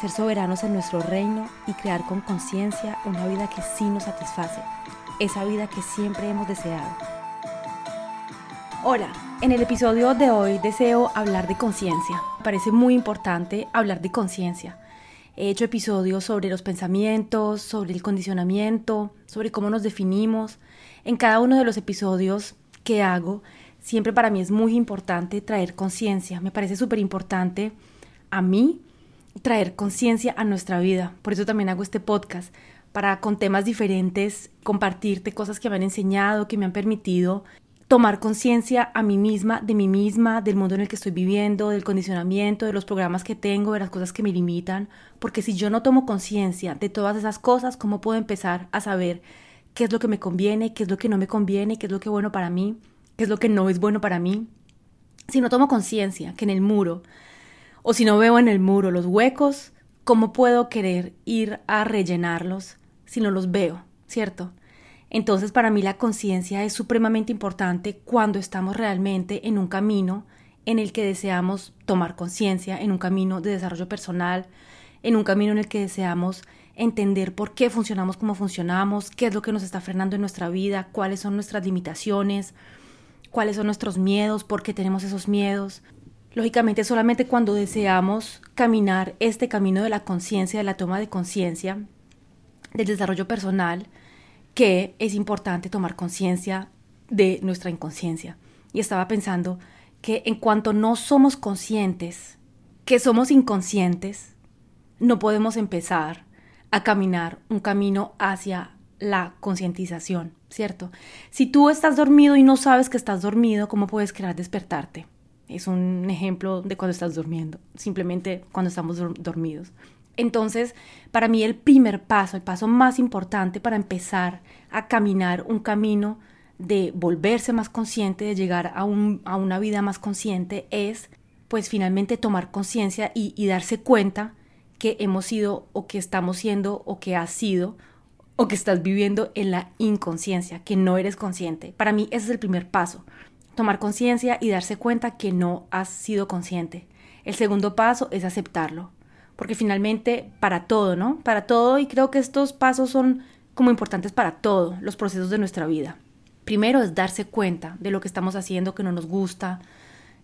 ser soberanos en nuestro reino y crear con conciencia una vida que sí nos satisface, esa vida que siempre hemos deseado. Hola, en el episodio de hoy deseo hablar de conciencia. Parece muy importante hablar de conciencia. He hecho episodios sobre los pensamientos, sobre el condicionamiento, sobre cómo nos definimos. En cada uno de los episodios que hago, siempre para mí es muy importante traer conciencia. Me parece súper importante a mí traer conciencia a nuestra vida. Por eso también hago este podcast, para con temas diferentes compartirte cosas que me han enseñado, que me han permitido tomar conciencia a mí misma, de mí misma, del mundo en el que estoy viviendo, del condicionamiento, de los programas que tengo, de las cosas que me limitan, porque si yo no tomo conciencia de todas esas cosas, ¿cómo puedo empezar a saber qué es lo que me conviene, qué es lo que no me conviene, qué es lo que es bueno para mí, qué es lo que no es bueno para mí? Si no tomo conciencia que en el muro o si no veo en el muro los huecos, ¿cómo puedo querer ir a rellenarlos si no los veo? ¿Cierto? Entonces para mí la conciencia es supremamente importante cuando estamos realmente en un camino en el que deseamos tomar conciencia, en un camino de desarrollo personal, en un camino en el que deseamos entender por qué funcionamos como funcionamos, qué es lo que nos está frenando en nuestra vida, cuáles son nuestras limitaciones, cuáles son nuestros miedos, por qué tenemos esos miedos, Lógicamente, solamente cuando deseamos caminar este camino de la conciencia, de la toma de conciencia, del desarrollo personal, que es importante tomar conciencia de nuestra inconsciencia. Y estaba pensando que en cuanto no somos conscientes, que somos inconscientes, no podemos empezar a caminar un camino hacia la concientización, ¿cierto? Si tú estás dormido y no sabes que estás dormido, ¿cómo puedes querer despertarte? Es un ejemplo de cuando estás durmiendo, simplemente cuando estamos dormidos. Entonces, para mí el primer paso, el paso más importante para empezar a caminar un camino de volverse más consciente, de llegar a, una vida más consciente, es pues finalmente tomar conciencia y, y darse cuenta que hemos sido o que estamos siendo o que has sido o que estás viviendo en la inconsciencia, que no eres consciente. Para mí ese es el primer paso tomar conciencia y darse cuenta que no has sido consciente. El segundo paso es aceptarlo, porque finalmente para todo, ¿no? Para todo y creo que estos pasos son como importantes para todos los procesos de nuestra vida. Primero es darse cuenta de lo que estamos haciendo que no nos gusta,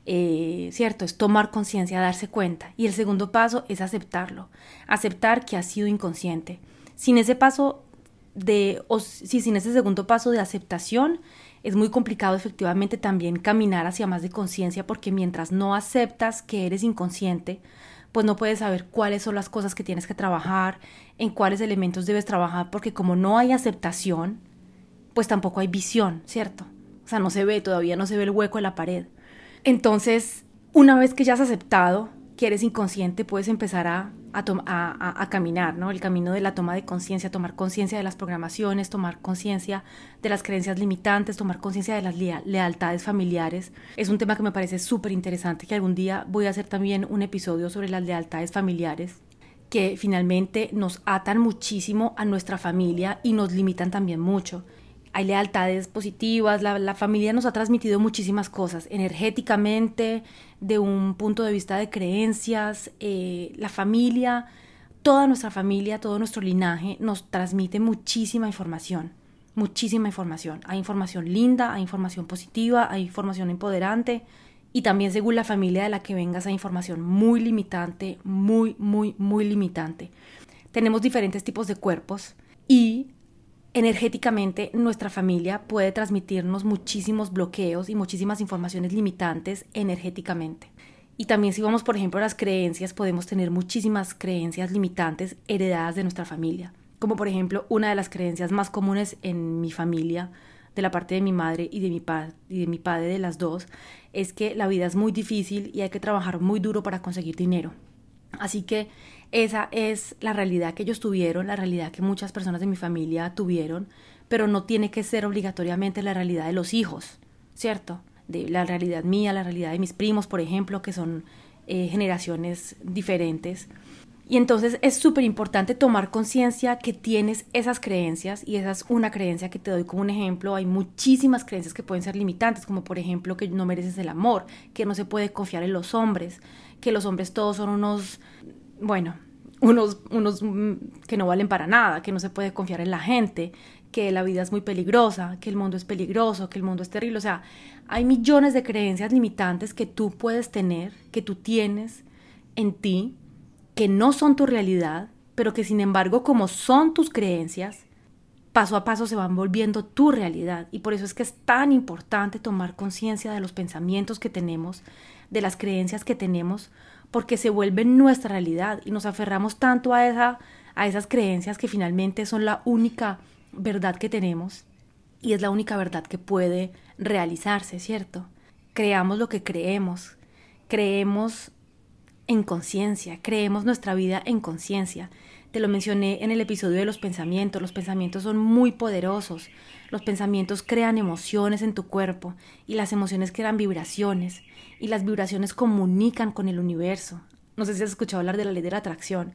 eh, ¿cierto? Es tomar conciencia, darse cuenta. Y el segundo paso es aceptarlo, aceptar que has sido inconsciente. Sin ese paso de, o si sin ese segundo paso de aceptación, es muy complicado efectivamente también caminar hacia más de conciencia porque mientras no aceptas que eres inconsciente, pues no puedes saber cuáles son las cosas que tienes que trabajar, en cuáles elementos debes trabajar, porque como no hay aceptación, pues tampoco hay visión, ¿cierto? O sea, no se ve, todavía no se ve el hueco en la pared. Entonces, una vez que ya has aceptado que eres inconsciente, puedes empezar a a, caminar, ¿no? El camino de la toma de conciencia, tomar conciencia de las programaciones, tomar conciencia de las creencias limitantes, tomar conciencia de las lealtades familiares. Es un tema que me parece súper interesante, que algún día voy a hacer también un episodio sobre las lealtades familiares que finalmente nos atan muchísimo a nuestra familia y nos limitan también mucho hay lealtades positivas, la, familia nos ha transmitido muchísimas cosas, energéticamente, de un punto de vista de creencias, eh, la familia, toda nuestra familia, todo nuestro linaje nos transmite muchísima información, muchísima información. Hay información linda, hay información positiva, hay información empoderante y también según la familia de la que vengas hay información muy limitante, muy, muy, muy limitante. tenemos diferentes tipos de cuerpos y energéticamente nuestra familia puede transmitirnos muchísimos bloqueos y muchísimas informaciones limitantes energéticamente. Y también si vamos, por ejemplo, a las creencias, podemos tener muchísimas creencias limitantes heredadas de nuestra familia. Como por ejemplo, una de las creencias más comunes en mi familia, de la parte de mi madre y de mi, padre, de las dos, es que la vida es muy difícil y hay que trabajar muy duro para conseguir dinero. Así que esa es la realidad que ellos tuvieron, la realidad que muchas personas de mi familia tuvieron, pero no tiene que ser obligatoriamente la realidad de los hijos, ¿cierto? De la realidad mía, la realidad de mis primos, por ejemplo, que son eh, generaciones diferentes. Y entonces es súper importante tomar conciencia que tienes esas creencias y esa es una creencia que te doy como un ejemplo. Hay muchísimas creencias que pueden ser limitantes, como por ejemplo que no mereces el amor, que no se puede confiar en los hombres, que los hombres todos son unos, bueno, unos, unos mm, que no valen para nada, que no se puede confiar en la gente, que la vida es muy peligrosa, que el mundo es peligroso, que el mundo es terrible. O sea, hay millones de creencias limitantes que tú puedes tener, que tú tienes en ti que no son tu realidad, pero que sin embargo como son tus creencias, paso a paso se van volviendo tu realidad. Y por eso es que es tan importante tomar conciencia de los pensamientos que tenemos, de las creencias que tenemos, porque se vuelven nuestra realidad y nos aferramos tanto a, esa, a esas creencias que finalmente son la única verdad que tenemos y es la única verdad que puede realizarse, ¿cierto? Creamos lo que creemos, creemos en conciencia, creemos nuestra vida en conciencia. Te lo mencioné en el episodio de los pensamientos. Los pensamientos son muy poderosos. Los pensamientos crean emociones en tu cuerpo y las emociones crean vibraciones y las vibraciones comunican con el universo. No sé si has escuchado hablar de la ley de la atracción,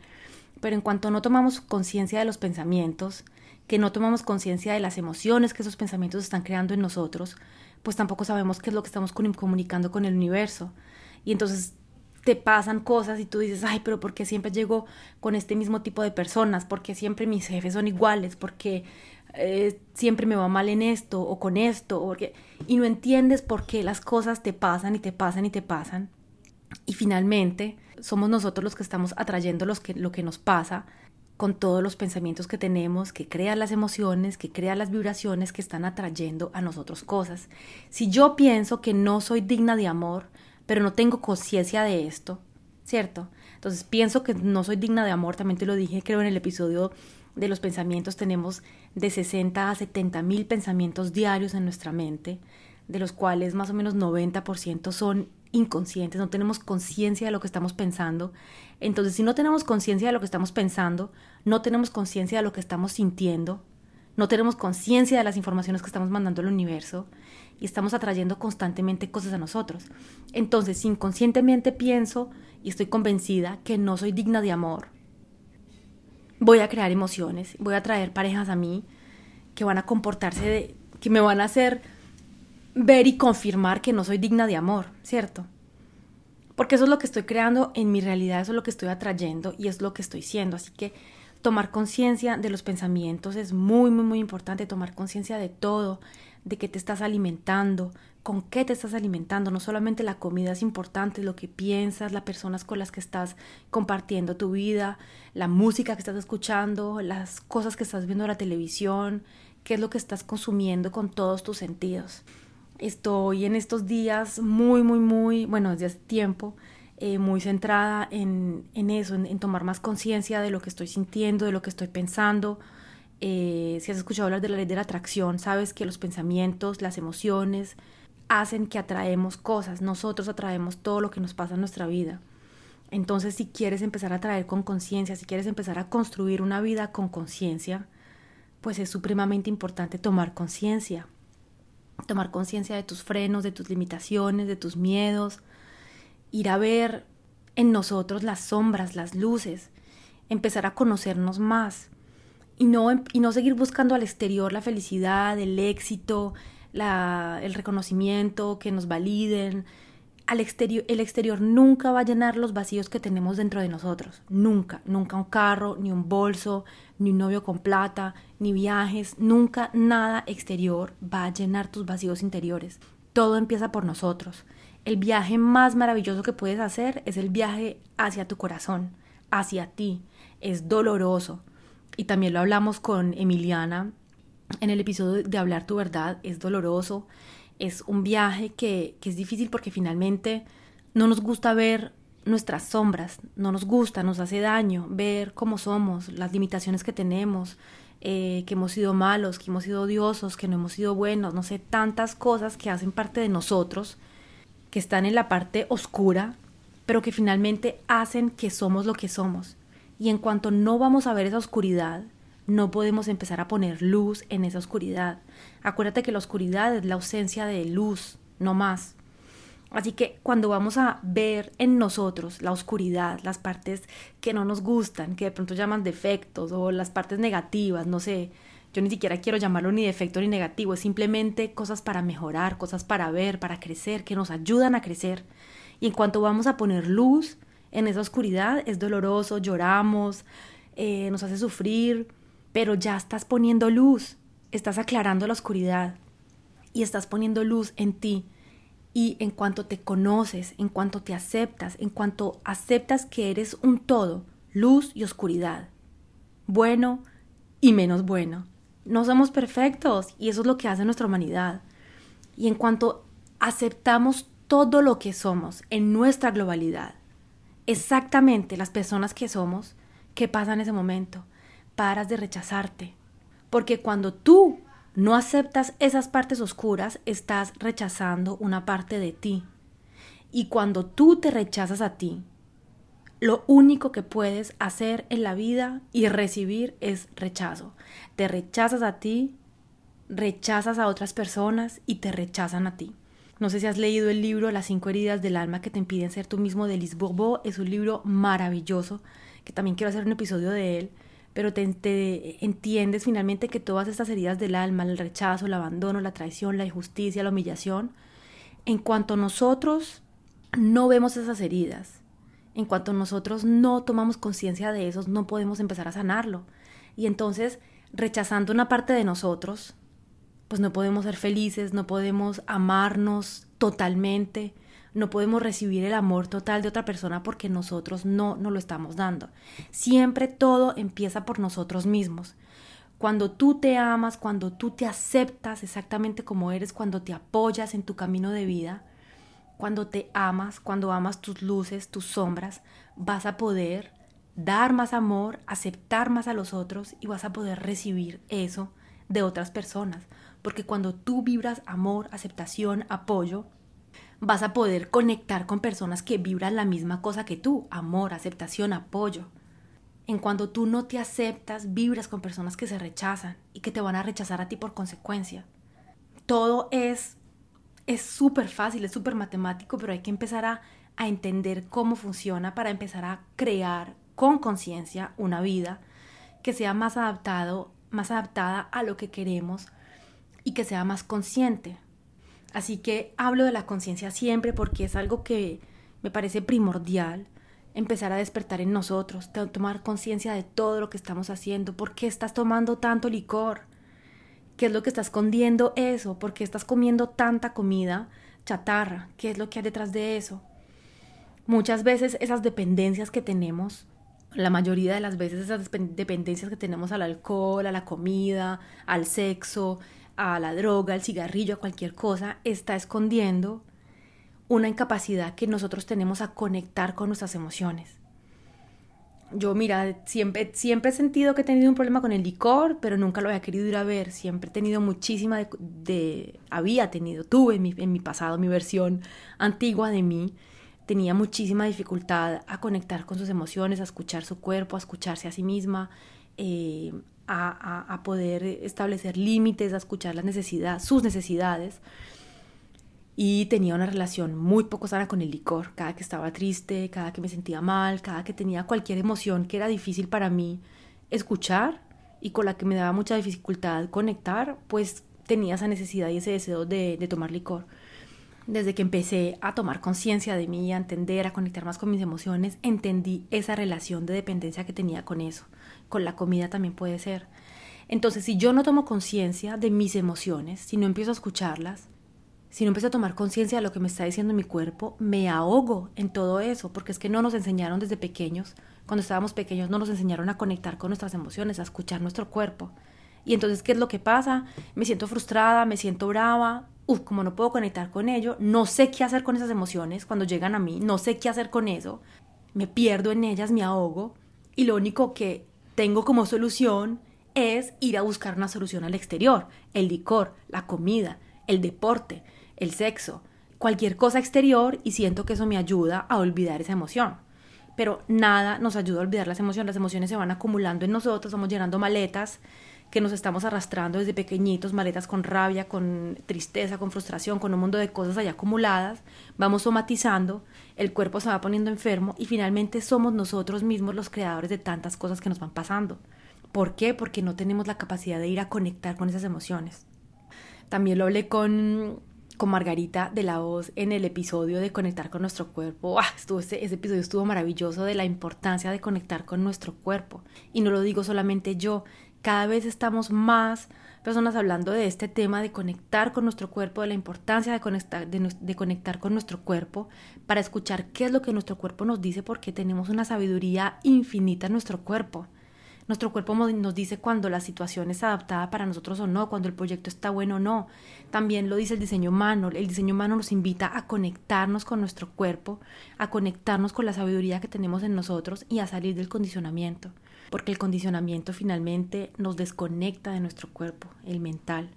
pero en cuanto no tomamos conciencia de los pensamientos, que no tomamos conciencia de las emociones que esos pensamientos están creando en nosotros, pues tampoco sabemos qué es lo que estamos comunicando con el universo. Y entonces te pasan cosas y tú dices, ay, pero ¿por qué siempre llego con este mismo tipo de personas? ¿Por qué siempre mis jefes son iguales? ¿Por qué eh, siempre me va mal en esto o con esto? Porque... Y no entiendes por qué las cosas te pasan y te pasan y te pasan. Y finalmente somos nosotros los que estamos atrayendo los que, lo que nos pasa con todos los pensamientos que tenemos, que crean las emociones, que crean las vibraciones que están atrayendo a nosotros cosas. Si yo pienso que no soy digna de amor, pero no tengo conciencia de esto, ¿cierto? Entonces pienso que no soy digna de amor, también te lo dije, creo en el episodio de los pensamientos tenemos de 60 a 70 mil pensamientos diarios en nuestra mente, de los cuales más o menos 90% son inconscientes, no tenemos conciencia de lo que estamos pensando. Entonces, si no tenemos conciencia de lo que estamos pensando, no tenemos conciencia de lo que estamos sintiendo, no tenemos conciencia de las informaciones que estamos mandando al universo, y estamos atrayendo constantemente cosas a nosotros. Entonces, inconscientemente pienso y estoy convencida que no soy digna de amor, voy a crear emociones, voy a traer parejas a mí que van a comportarse que me van a hacer ver y confirmar que no soy digna de amor, ¿cierto? Porque eso es lo que estoy creando en mi realidad, eso es lo que estoy atrayendo y es lo que estoy siendo. Así que tomar conciencia de los pensamientos es muy, muy, muy importante, tomar conciencia de todo, de qué te estás alimentando, con qué te estás alimentando. No solamente la comida es importante, lo que piensas, las personas con las que estás compartiendo tu vida, la música que estás escuchando, las cosas que estás viendo en la televisión, qué es lo que estás consumiendo con todos tus sentidos. Estoy en estos días muy, muy, muy, bueno, desde hace tiempo, eh, muy centrada en, en eso, en tomar más conciencia de lo que estoy sintiendo, de lo que estoy pensando, eh, si has escuchado hablar de la ley de la atracción, sabes que los pensamientos, las emociones hacen que atraemos cosas. Nosotros atraemos todo lo que nos pasa en nuestra vida. Entonces, si quieres empezar a atraer con conciencia, si quieres empezar a construir una vida con conciencia, pues es supremamente importante tomar conciencia. Tomar conciencia de tus frenos, de tus limitaciones, de tus miedos. Ir a ver en nosotros las sombras, las luces. Empezar a conocernos más y no, y no seguir buscando al exterior la felicidad, el éxito, el reconocimiento, que nos validen. Al exterior, el exterior nunca va a llenar los vacíos que tenemos dentro de nosotros. Nunca, nunca un carro, ni un bolso, ni un novio con plata, ni viajes, nunca nada exterior va a llenar tus vacíos interiores. Todo empieza por nosotros. El viaje más maravilloso que puedes hacer es el viaje hacia tu corazón, hacia ti, es doloroso. Y también lo hablamos con Emiliana en el episodio de Hablar tu verdad, es doloroso, es un viaje que, que es difícil porque finalmente no nos gusta ver nuestras sombras, no nos gusta, nos hace daño ver cómo somos, las limitaciones que tenemos, eh, que hemos sido malos, que hemos sido odiosos, que no hemos sido buenos, no sé, tantas cosas que hacen parte de nosotros, que están en la parte oscura, pero que finalmente hacen que somos lo que somos. Y en cuanto no vamos a ver esa oscuridad, no podemos empezar a poner luz en esa oscuridad. Acuérdate que la oscuridad es la ausencia de luz, no más. Así que cuando vamos a ver en nosotros la oscuridad, las partes que no nos gustan, que de pronto llaman defectos o las partes negativas, no sé, yo ni siquiera quiero llamarlo ni defecto ni negativo, es simplemente cosas para mejorar, cosas para ver, para crecer, que nos ayudan a crecer. Y en cuanto vamos a poner luz en esa oscuridad, es doloroso, lloramos, eh, nos hace sufrir, pero ya estás poniendo luz, estás aclarando la oscuridad y estás poniendo luz en ti y en cuanto te conoces, en cuanto te aceptas, en cuanto aceptas que eres un todo, luz y oscuridad, bueno y menos bueno. No somos perfectos y eso es lo que hace nuestra humanidad. Y en cuanto aceptamos todo lo que somos en nuestra globalidad, exactamente las personas que somos, ¿qué pasa en ese momento? Paras de rechazarte. Porque cuando tú no aceptas esas partes oscuras, estás rechazando una parte de ti. Y cuando tú te rechazas a ti, lo único que puedes hacer en la vida y recibir es rechazo. Te rechazas a ti, rechazas a otras personas y te rechazan a ti. No sé si has leído el libro Las cinco heridas del alma que te impiden ser tú mismo de Liz. Es un libro maravilloso que también quiero hacer un episodio de él pero te, entiendes finalmente que todas estas heridas del alma, el rechazo, el abandono, la traición, la injusticia, la humillación, en cuanto nosotros no vemos esas heridas, en cuanto nosotros no tomamos conciencia de eso, no podemos empezar a sanarlo. Y entonces, rechazando una parte de nosotros, pues no podemos ser felices, no podemos amarnos totalmente, no podemos recibir el amor total de otra persona porque nosotros no nos lo estamos dando. Siempre todo empieza por nosotros mismos. Cuando tú te amas, cuando tú te aceptas exactamente como eres, cuando te apoyas en tu camino de vida, cuando te amas, cuando amas tus luces, tus sombras, vas a poder dar más amor, aceptar más a los otros y vas a poder recibir eso de otras personas. Porque cuando tú vibras amor, aceptación, apoyo, vas a poder conectar con personas que vibran la misma cosa que tú, amor, aceptación, apoyo. En cuando tú no te aceptas, vibras con personas que se rechazan y que te van a rechazar a ti por consecuencia. Todo es es súper fácil, es súper matemático, pero hay que empezar a, a entender cómo funciona para empezar a crear con conciencia una vida que sea más adaptado, más adaptada a lo que queremos y que sea más consciente. Así que hablo de la conciencia siempre porque es algo que me parece primordial empezar a despertar en nosotros, tomar conciencia de todo lo que estamos haciendo, por qué estás tomando tanto licor, qué es lo que está escondiendo eso, por qué estás comiendo tanta comida chatarra, qué es lo que hay detrás de eso. Muchas veces esas dependencias que tenemos, la mayoría de las veces esas dependencias que tenemos al alcohol, a la comida, al sexo, a la droga, al cigarrillo, a cualquier cosa, está escondiendo una incapacidad que nosotros tenemos a conectar con nuestras emociones. Yo, mira, siempre, siempre he sentido que he tenido un problema con el licor, pero nunca lo había querido ir a ver. Siempre he tenido muchísima de... había tenido, tuve en mi, en mi pasado, mi versión antigua de mí, tenía muchísima dificultad a conectar con sus emociones, a escuchar su cuerpo, a escucharse a sí misma, eh, a, poder establecer límites, a escuchar las sus necesidades. Y tenía una relación muy poco sana con el licor. Cada que estaba triste, cada que me sentía mal, cada que tenía cualquier emoción que era difícil para mí escuchar y con la que me daba mucha dificultad conectar, pues tenía esa necesidad y ese deseo de, tomar licor. Desde que empecé a tomar conciencia de mí, a entender, a conectar más con mis emociones, entendí esa relación de dependencia que tenía con eso con la comida también puede ser. Entonces, si yo no tomo conciencia de mis emociones, si no empiezo a escucharlas, si no empiezo a tomar conciencia de lo que me está diciendo mi cuerpo, me ahogo en todo eso, porque es que no nos enseñaron desde pequeños cuando estábamos pequeños no nos enseñaron a conectar con nuestras emociones, a escuchar nuestro cuerpo. Y entonces, ¿qué es lo que pasa? Me siento frustrada, me siento brava, uf, como no puedo conectar con ello, no sé qué hacer con esas emociones cuando llegan a mí, no sé qué hacer con eso, me pierdo en ellas, me ahogo y lo único que tengo como solución es ir a buscar una solución al exterior, el licor, la comida, el deporte, el sexo, cualquier cosa exterior y siento que eso me ayuda a olvidar esa emoción. Pero nada nos ayuda a olvidar las emociones, las emociones se van acumulando en nosotros, vamos llenando maletas que nos estamos arrastrando desde pequeñitos, maletas con rabia, con tristeza, con frustración, con un mundo de cosas allá acumuladas, vamos somatizando, el cuerpo se va poniendo enfermo y finalmente somos nosotros mismos los creadores de tantas cosas que nos van pasando. ¿Por qué? Porque no tenemos la capacidad de ir a conectar con esas emociones. También lo hablé con, con Margarita de la Voz en el episodio de conectar con nuestro cuerpo. ¡Ah! Estuvo ese, ese episodio estuvo maravilloso de la importancia de conectar con nuestro cuerpo. Y no lo digo solamente yo, cada vez estamos más personas hablando de este tema de conectar con nuestro cuerpo, de la importancia de conectar, de, conectar con nuestro cuerpo, para escuchar qué es lo que nuestro cuerpo nos dice, porque tenemos una sabiduría infinita en nuestro cuerpo. Nuestro cuerpo nos dice cuando la situación es adaptada para nosotros o no, cuando el proyecto está bueno o no. También lo dice el diseño humano. El diseño humano nos invita a conectarnos con nuestro cuerpo, a conectarnos con la sabiduría que tenemos en nosotros y a salir del condicionamiento porque el condicionamiento finalmente nos desconecta de nuestro cuerpo, el mental.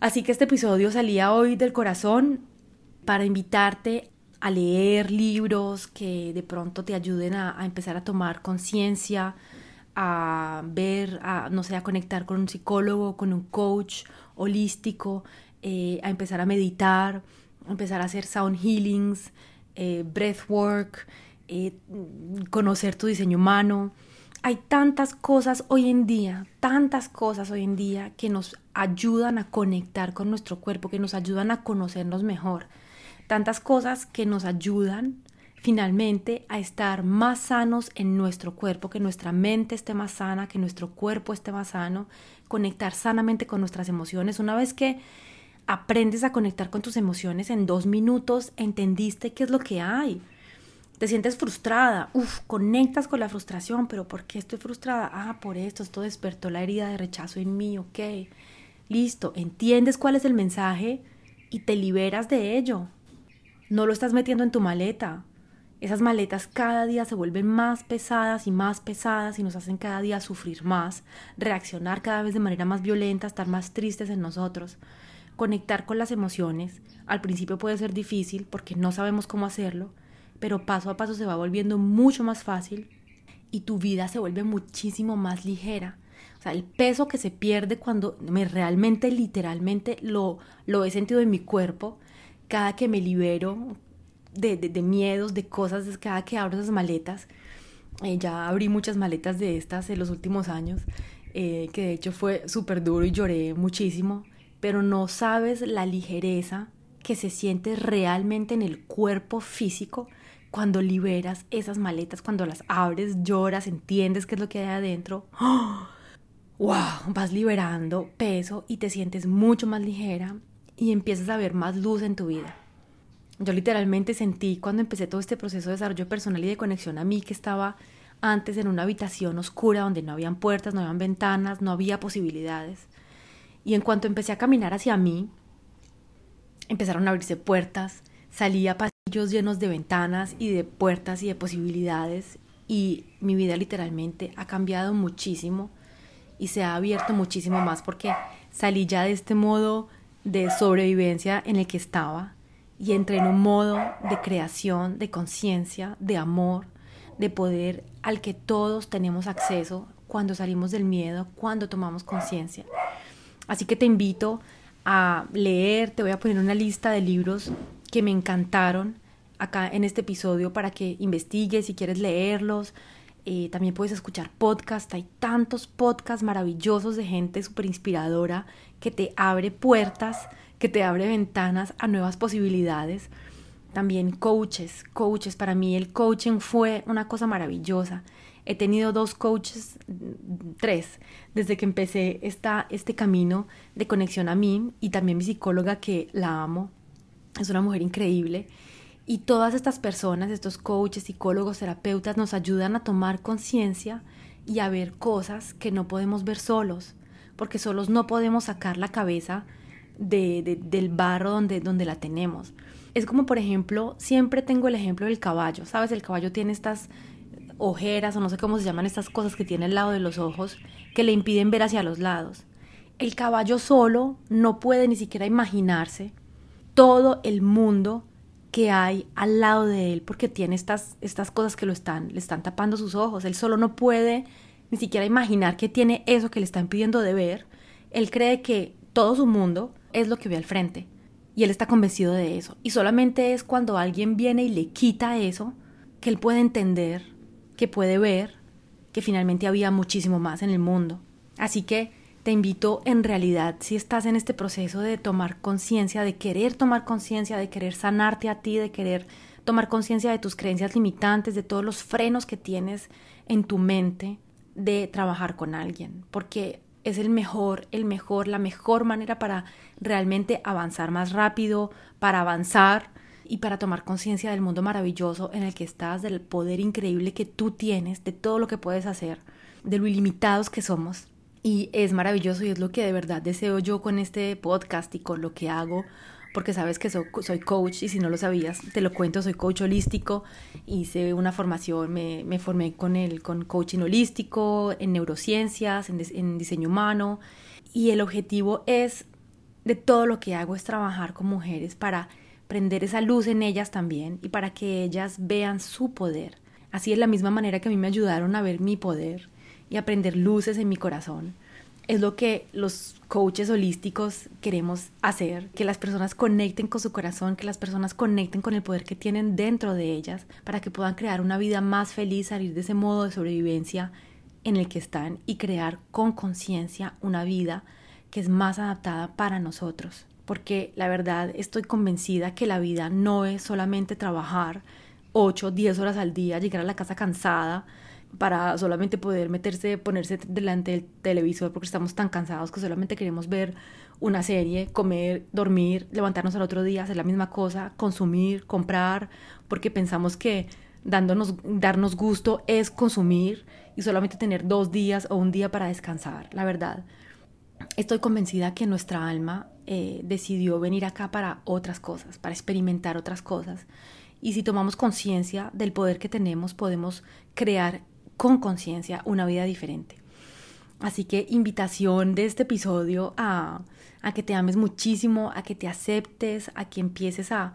Así que este episodio salía hoy del corazón para invitarte a leer libros que de pronto te ayuden a, empezar a tomar conciencia, a ver, a, no sé, a conectar con un psicólogo, con un coach holístico, eh, a empezar a meditar, a empezar a hacer sound healings, eh, breathwork, eh, conocer tu diseño humano hay tantas cosas hoy en día, tantas cosas hoy en día que nos ayudan a conectar con nuestro cuerpo, que nos ayudan a conocernos mejor. Tantas cosas que nos ayudan finalmente a estar más sanos en nuestro cuerpo, que nuestra mente esté más sana, que nuestro cuerpo esté más sano, conectar sanamente con nuestras emociones. Una vez que aprendes a conectar con tus emociones en dos minutos, entendiste qué es lo que hay te sientes frustrada, uff, conectas con la frustración, pero ¿por qué estoy frustrada? Ah, por esto, esto despertó la herida de rechazo en mí, ok. Listo, entiendes cuál es el mensaje y te liberas de ello. No lo estás metiendo en tu maleta. Esas maletas cada día se vuelven más pesadas y más pesadas y nos hacen cada día sufrir más, reaccionar cada vez de manera más violenta, estar más tristes en nosotros. Conectar con las emociones al principio puede ser difícil porque no sabemos cómo hacerlo, pero paso a paso se va volviendo mucho más fácil y tu vida se vuelve muchísimo más ligera. O sea, el peso que se pierde cuando me realmente, literalmente lo, lo he sentido en mi cuerpo, cada que me libero de, de, miedos, de cosas, cada que abro esas maletas. Eh, ya abrí muchas maletas de estas en los últimos años, eh, que de hecho fue súper duro y lloré muchísimo, pero no sabes la ligereza que se siente realmente en el cuerpo físico cuando liberas esas maletas, cuando las abres, lloras, entiendes qué es lo que hay adentro. ¡Wow! Vas liberando peso y te sientes mucho más ligera y empiezas a ver más luz en tu vida. Yo literalmente sentí cuando empecé todo este proceso de desarrollo personal y de conexión a mí que estaba antes en una habitación oscura donde no habían puertas, no habían ventanas, no había posibilidades. Y en cuanto empecé a caminar hacia mí, empezaron a abrirse puertas, salía llenos de ventanas y de puertas y de posibilidades y mi vida literalmente ha cambiado muchísimo y se ha abierto muchísimo más porque salí ya de este modo de sobrevivencia en el que estaba y entré en un modo de creación, de conciencia, de amor, de poder al que todos tenemos acceso cuando salimos del miedo, cuando tomamos conciencia. Así que te invito a leer, te voy a poner una lista de libros que me encantaron acá en este episodio para que investigues si quieres leerlos. Eh, también puedes escuchar podcasts, hay tantos podcasts maravillosos de gente súper inspiradora que te abre puertas, que te abre ventanas a nuevas posibilidades. También coaches, coaches, para mí el coaching fue una cosa maravillosa. He tenido dos coaches, tres, desde que empecé esta, este camino de conexión a mí y también mi psicóloga que la amo, es una mujer increíble Y todas estas personas, estos coaches, psicólogos, terapeutas, nos ayudan a tomar conciencia y a ver cosas que no podemos ver solos, porque solos no podemos sacar la cabeza de, del barro donde, donde la tenemos. Es como, por ejemplo, siempre tengo el ejemplo del caballo, ¿sabes? El caballo tiene estas ojeras o no sé cómo se llaman estas cosas que tiene al lado de los ojos que le impiden ver hacia los lados. El caballo solo no puede ni siquiera imaginarse todo el mundo que hay al lado de él porque tiene estas, estas cosas que lo están, le están tapando sus ojos. Él solo no puede ni siquiera imaginar que tiene eso que le está impidiendo de ver. Él cree que todo su mundo es lo que ve al frente y él está convencido de eso. Y solamente es cuando alguien viene y le quita eso que él puede entender, que puede ver que finalmente había muchísimo más en el mundo. Así que te invito en realidad, si estás en este proceso de tomar conciencia, de querer tomar conciencia, de querer sanarte a ti, de querer tomar conciencia de tus creencias limitantes, de todos los frenos que tienes en tu mente, de trabajar con alguien, porque es el mejor, el mejor, la mejor manera para realmente avanzar más rápido, para avanzar y para tomar conciencia del mundo maravilloso en el que estás, del poder increíble que tú tienes, de todo lo que puedes hacer, de lo ilimitados que somos. Y es maravilloso y es lo que de verdad deseo yo con este podcast y con lo que hago, porque sabes que soy, coach y si no lo sabías, te lo cuento, soy coach holístico, hice una formación, me, formé con, el, con coaching holístico, en neurociencias, en, diseño humano y el objetivo es de todo lo que hago es trabajar con mujeres para prender esa luz en ellas también y para que ellas vean su poder. Así es la misma manera que a mí me ayudaron a ver mi poder y aprender luces en mi corazón. Es lo que los coaches holísticos queremos hacer, que las personas conecten con su corazón, que las personas conecten con el poder que tienen dentro de ellas para que puedan crear una vida más feliz, salir de ese modo de sobrevivencia en el que están y crear con conciencia una vida que es más adaptada para nosotros. Porque la verdad estoy convencida que la vida no es solamente trabajar 8, 10 horas al día, llegar a la casa cansada, para solamente poder meterse, ponerse delante del televisor porque estamos tan cansados que solamente queremos ver una serie, comer, dormir, levantarnos al otro día, hacer la misma cosa, consumir, comprar, porque pensamos que dándonos, darnos gusto es consumir y solamente tener dos días o un día para descansar. La verdad, estoy convencida que nuestra alma eh, decidió venir acá para otras cosas, para experimentar otras cosas. Y si tomamos conciencia del poder que tenemos, podemos crear con conciencia una vida diferente. Así que invitación de este episodio a, que te ames muchísimo, a que te aceptes, a que empieces a,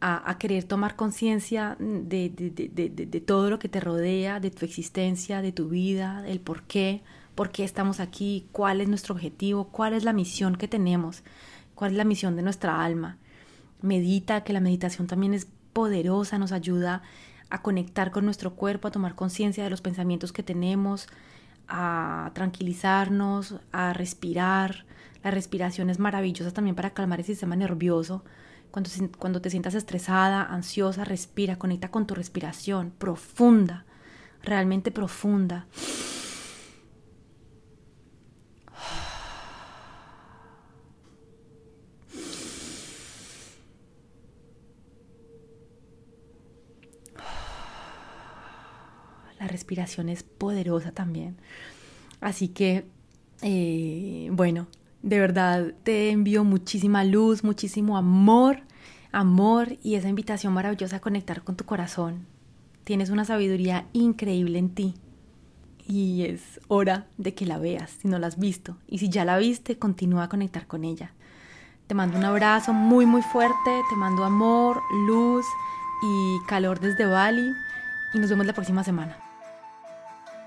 a, querer tomar conciencia de, de, de, de, todo lo que te rodea, de tu existencia, de tu vida, del por qué, por qué estamos aquí, cuál es nuestro objetivo, cuál es la misión que tenemos, cuál es la misión de nuestra alma. Medita, que la meditación también es poderosa, nos ayuda a conectar con nuestro cuerpo, a tomar conciencia de los pensamientos que tenemos, a tranquilizarnos, a respirar. La respiración es maravillosa también para calmar el sistema nervioso. Cuando, cuando te sientas estresada, ansiosa, respira, conecta con tu respiración profunda, realmente profunda. la respiración es poderosa también. Así que, eh, bueno, de verdad te envío muchísima luz, muchísimo amor, amor y esa invitación maravillosa a conectar con tu corazón. Tienes una sabiduría increíble en ti y es hora de que la veas si no la has visto. Y si ya la viste, continúa a conectar con ella. Te mando un abrazo muy muy fuerte, te mando amor, luz y calor desde Bali y nos vemos la próxima semana.